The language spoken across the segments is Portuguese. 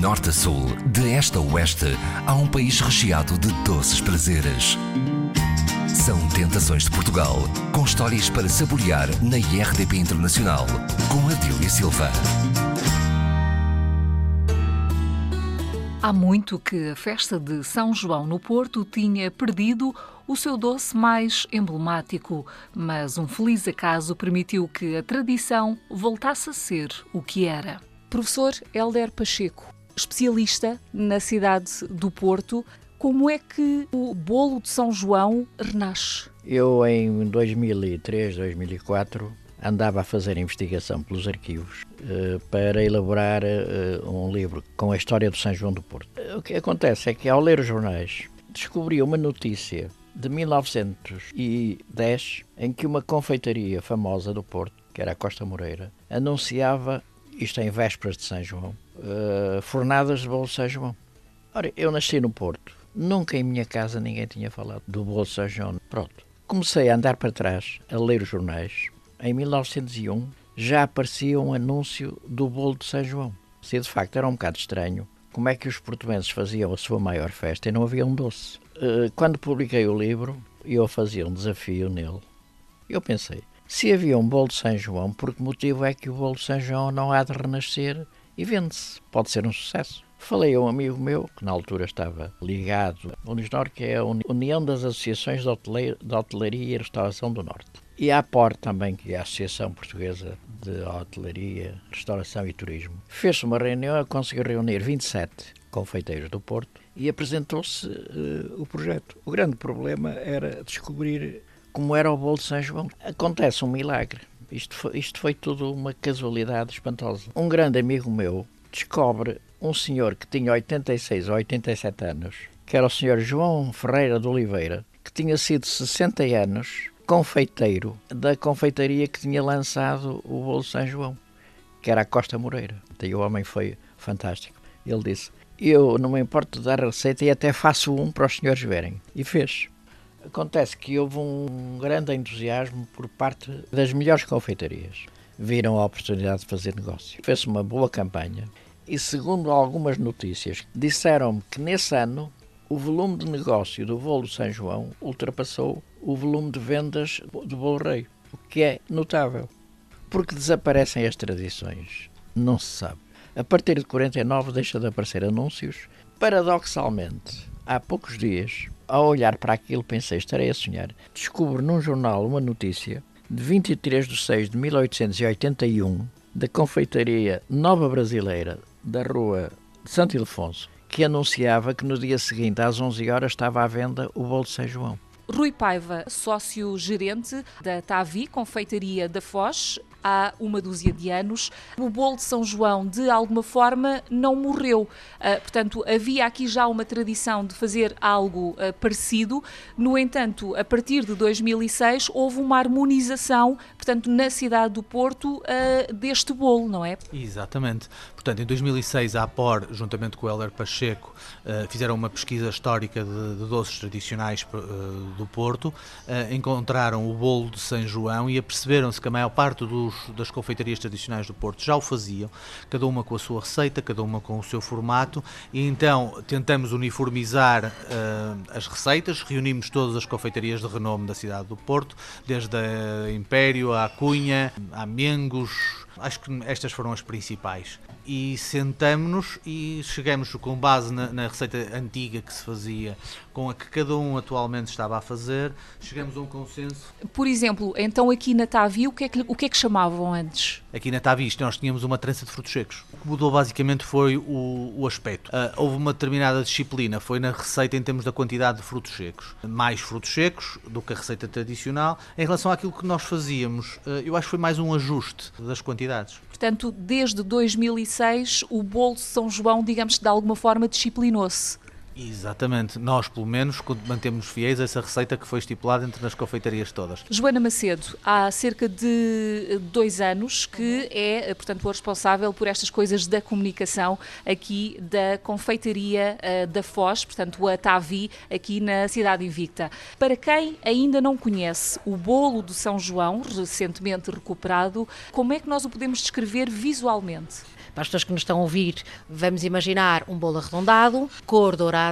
norte a sul, de este a oeste, há um país recheado de doces prazeres. São Tentações de Portugal, com histórias para saborear na IRDP Internacional, com Adília Silva. Há muito que a festa de São João no Porto tinha perdido o seu doce mais emblemático, mas um feliz acaso permitiu que a tradição voltasse a ser o que era. Professor Helder Pacheco, especialista na cidade do Porto, como é que o bolo de São João renasce? Eu, em 2003, 2004, andava a fazer investigação pelos arquivos uh, para elaborar uh, um livro com a história do São João do Porto. O que acontece é que, ao ler os jornais, descobri uma notícia de 1910 em que uma confeitaria famosa do Porto, que era a Costa Moreira, anunciava, isto em vésperas de São João, uh, fornadas de bolo de São João. Ora, eu nasci no Porto, nunca em minha casa ninguém tinha falado do bolo de São João. Pronto. Comecei a andar para trás, a ler os jornais, em 1901, já aparecia um anúncio do bolo de São João. Se de facto era um bocado estranho como é que os portugueses faziam a sua maior festa e não havia um doce. Eh, quando publiquei o livro, eu fazia um desafio nele. Eu pensei, se havia um bolo de São João, por que motivo é que o bolo de São João não há de renascer e vende-se? Pode ser um sucesso. Falei a um amigo meu, que na altura estava ligado à Unisnor, que é a União das Associações de Hotelaria e Restauração do Norte. E a APOR também, que é a Associação Portuguesa de Hotelaria, Restauração e Turismo. Fez-se uma reunião, conseguiu reunir 27 confeiteiros do Porto e apresentou-se uh, o projeto. O grande problema era descobrir como era o bolo de São João. Acontece um milagre. Isto foi, isto foi tudo uma casualidade espantosa. Um grande amigo meu descobre um senhor que tinha 86 ou 87 anos, que era o senhor João Ferreira de Oliveira, que tinha sido 60 anos confeiteiro da confeitaria que tinha lançado o bolo São João, que era a Costa Moreira. E o homem foi fantástico. Ele disse: Eu não me importo de dar a receita e até faço um para os senhores verem. E fez. Acontece que houve um grande entusiasmo por parte das melhores confeitarias. Viram a oportunidade de fazer negócio. Fez-se uma boa campanha e, segundo algumas notícias, disseram-me que nesse ano o volume de negócio do bolo São João ultrapassou o volume de vendas do bolo rei, o que é notável. Porque desaparecem as tradições? Não se sabe. A partir de 49 deixa de aparecer anúncios. Paradoxalmente, há poucos dias, ao olhar para aquilo, pensei, estarei a sonhar. Descubro num jornal uma notícia de 23 de 6 de 1881 da confeitaria Nova Brasileira da rua Santo Ildefonso, que anunciava que no dia seguinte, às 11 horas, estava à venda o bolo de São João. Rui Paiva, sócio-gerente da Tavi, confeitaria da Foz, há uma dúzia de anos. O bolo de São João, de alguma forma, não morreu. Uh, portanto, havia aqui já uma tradição de fazer algo uh, parecido. No entanto, a partir de 2006, houve uma harmonização, portanto, na cidade do Porto, uh, deste bolo, não é? Exatamente. Portanto, em 2006, a APOR, juntamente com o Heller Pacheco, fizeram uma pesquisa histórica de, de doces tradicionais do Porto, encontraram o bolo de São João e aperceberam-se que a maior parte dos das confeitarias tradicionais do Porto já o faziam, cada uma com a sua receita, cada uma com o seu formato, e então tentamos uniformizar uh, as receitas, reunimos todas as confeitarias de renome da cidade do Porto, desde a Império, a Cunha, a Mengos, acho que estas foram as principais e sentamos-nos e chegamos com base na, na, receita antiga que se fazia, com a que cada um atualmente estava a fazer, chegamos a um consenso. Por exemplo, então aqui na Tavi, o que é que, o que, é que chamavam antes? Aqui na Tavi nós tínhamos uma trança de frutos secos. O que mudou basicamente foi o, o aspecto. Uh, houve uma determinada disciplina, foi na receita em termos da quantidade de frutos secos. Mais frutos secos do que a receita tradicional. Em relação àquilo que nós fazíamos, uh, eu acho que foi mais um ajuste das quantidades. Portanto, desde 2006, o bolo de São João, digamos que de alguma forma disciplinou-se. Exatamente, nós pelo menos mantemos fiéis a essa receita que foi estipulada entre as confeitarias todas. Joana Macedo, há cerca de dois anos que é, portanto, o responsável por estas coisas da comunicação aqui da confeitaria uh, da Foz, portanto, a Tavi, aqui na Cidade Invicta. Para quem ainda não conhece o bolo de São João, recentemente recuperado, como é que nós o podemos descrever visualmente? Para as pessoas que nos estão a ouvir, vamos imaginar um bolo arredondado, cor dourada,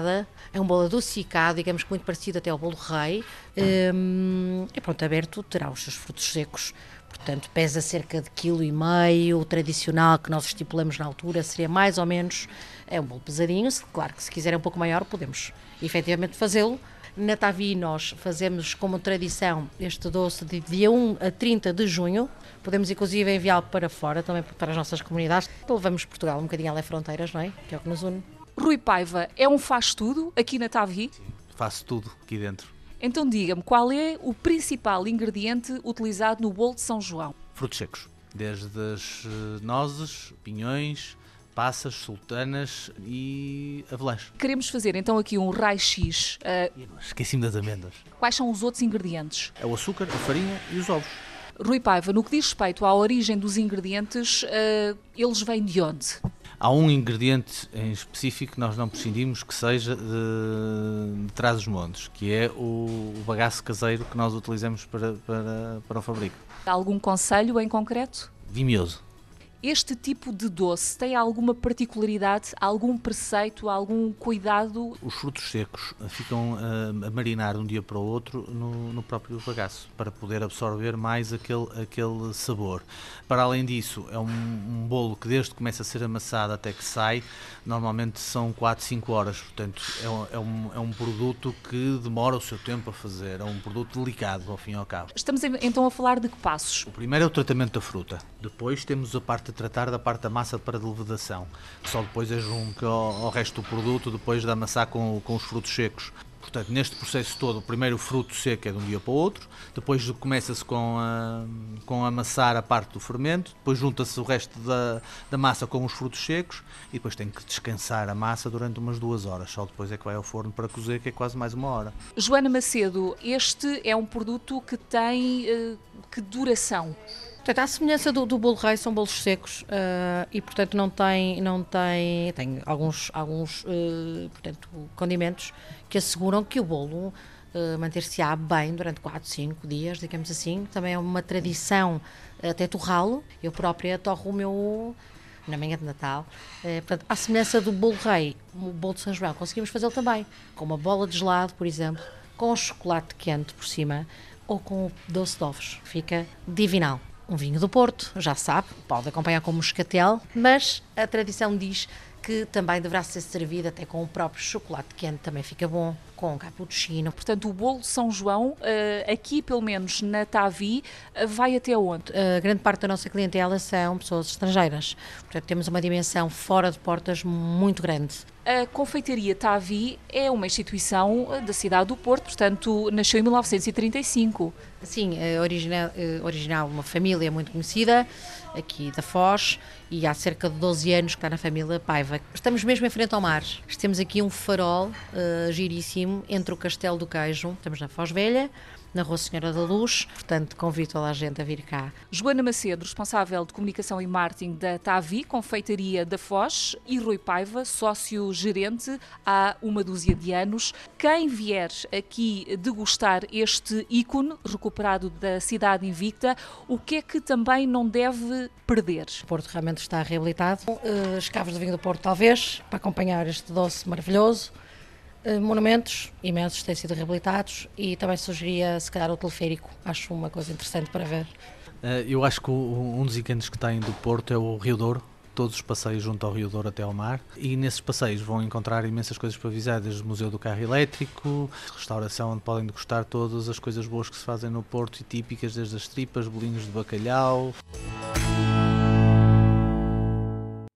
é um bolo adocicado, digamos que muito parecido até ao bolo rei. Um, e pronto, aberto terá os seus frutos secos. Portanto, pesa cerca de quilo e meio. O tradicional que nós estipulamos na altura seria mais ou menos é um bolo pesadinho. Claro que se quiser um pouco maior, podemos efetivamente fazê-lo. Na Tavi nós fazemos como tradição este doce de dia 1 a 30 de junho. Podemos inclusive enviá-lo para fora, também para as nossas comunidades. Levamos Portugal um bocadinho além fronteiras, não é? Que é o que nos une. Rui Paiva é um faz-tudo aqui na Tavi? Sim, faço tudo aqui dentro. Então diga-me, qual é o principal ingrediente utilizado no bolo de São João? Frutos secos, desde as eh, nozes, pinhões, passas, sultanas e avelãs. Queremos fazer então aqui um raio-x. Uh... Esqueci-me das amêndoas. Quais são os outros ingredientes? É o açúcar, a farinha e os ovos. Rui Paiva, no que diz respeito à origem dos ingredientes, uh, eles vêm de onde? Há um ingrediente em específico que nós não prescindimos que seja de, de trás dos montes, que é o, o bagaço caseiro que nós utilizamos para, para, para o fabrico. Há algum conselho em concreto? Vimioso. Este tipo de doce tem alguma particularidade, algum preceito, algum cuidado? Os frutos secos ficam a, a marinar de um dia para o outro no, no, próprio bagaço, para poder absorver mais aquele, aquele sabor. Para além disso, é um, um bolo que desde que começa a ser amassado até que sai, normalmente são 4, 5 horas, portanto é um, é, um, é um produto que demora o seu tempo a fazer, é um produto delicado ao fim e ao cabo. Estamos então a falar de que passos? O primeiro é o tratamento da fruta, depois temos a parte tratar da parte da massa para levedação, só depois é junto ao, resto do produto, depois de amassar com, com os frutos secos. Portanto, neste processo todo, o primeiro fruto seco é de um dia para o outro, depois começa-se com com amassar a parte do fermento, depois junta-se o resto da, da massa com os frutos secos e depois tem que descansar a massa durante umas duas horas. Só depois é que vai ao forno para cozer, que é quase mais uma hora. Joana Macedo, este é um produto que tem uh, que duração? Portanto, à semelhança do, do bolo rei, são bolos secos uh, e, portanto, não tem, não tem, tem alguns, alguns uh, portanto, condimentos que asseguram que o bolo uh, manter-se-á bem durante 4, 5 dias, digamos assim. Também é uma tradição até torrá-lo. Eu própria torro o meu na manhã de Natal. portanto, à semelhança do bolo rei, o bolo de São João, conseguimos fazê-lo também com uma bola de gelado, por exemplo, com chocolate quente por cima ou com doce de ovos. Fica divinal um vinho do Porto, já sabe, pode acompanhar com moscatel, mas a tradição diz que também deverá ser servido até com o próprio chocolate quente, também fica bom, com cappuccino. Portanto, o bolo São João, eh, aqui pelo menos na Tavi, eh, vai até onde? A grande parte da nossa clientela são pessoas estrangeiras, portanto temos uma dimensão fora de portas muito grande. A Confeitaria Tavi é uma instituição eh, da cidade do Porto, portanto, nasceu em 1935. Sim, é original, é original uma família muito conhecida aqui da Foz e há cerca de 12 anos que está na família Paiva. Estamos mesmo em frente ao mar. Temos aqui um farol uh, giríssimo entre o Castelo do Queijo, estamos na Foz Velha, na Rua Senhora da Luz. Portanto, convido toda a gente a vir cá. Joana Macedo, responsável de comunicação e marketing da Tavi, Confeitaria da Foz, e Rui Paiva, sócio-gerente há uma dúzia de anos. Quem vier aqui degustar este ícone recuperado da cidade invicta, o que é que também não deve perder? O Porto realmente está reabilitado. As caves do vinho do Porto, talvez, para acompanhar este doce maravilhoso. Eh, monumentos imensos têm sido reabilitados e também sugeria, se calhar, o teleférico. Acho uma coisa interessante para ver. Eh, eu acho que um dos encantos que tem do Porto é o Rio Douro, todos os passeios junto ao Rio Douro até ao mar e nesses passeios vão encontrar imensas coisas para visitar, desde o Museu do Carro Elétrico, restauração onde podem degustar todas as coisas boas que se fazem no Porto e típicas, desde as tripas, bolinhos de bacalhau.